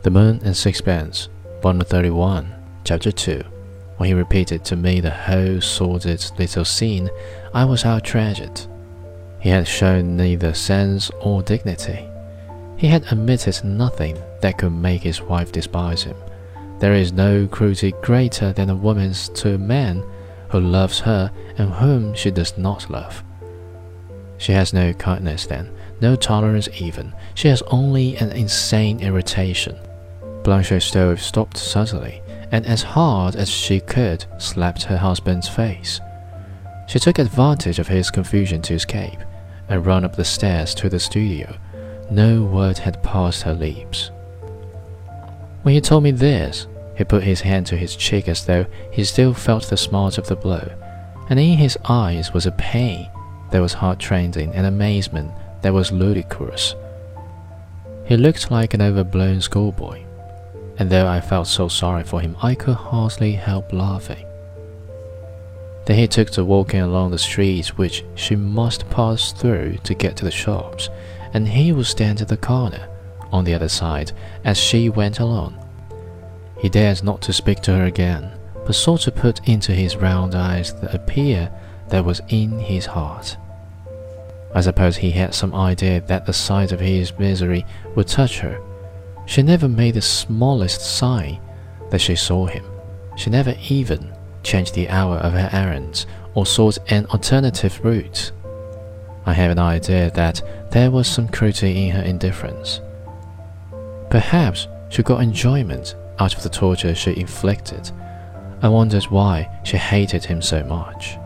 The Moon and Sixpence, Volume 31, Chapter 2. When he repeated to me the whole sordid little scene, I was outraged. He had shown neither sense or dignity. He had admitted nothing that could make his wife despise him. There is no cruelty greater than a woman's to a man who loves her and whom she does not love. She has no kindness then, no tolerance even. She has only an insane irritation. Blanche Stroeve stopped suddenly, and as hard as she could, slapped her husband's face. She took advantage of his confusion to escape, and ran up the stairs to the studio. No word had passed her lips. When he told me this, he put his hand to his cheek as though he still felt the smart of the blow, and in his eyes was a pain that was heart-rending and amazement that was ludicrous. He looked like an overblown schoolboy, and though I felt so sorry for him, I could hardly help laughing. Then he took to walking along the streets which she must pass through to get to the shops, and he would stand at the corner, on the other side, as she went along. He dared not to speak to her again, but sought to put into his round eyes the appeal that was in his heart. I suppose he had some idea that the sight of his misery would touch her. She never made the smallest sign that she saw him. She never even changed the hour of her errands or sought an alternative route. I have an idea that there was some cruelty in her indifference. Perhaps she got enjoyment out of the torture she inflicted. I wondered why she hated him so much.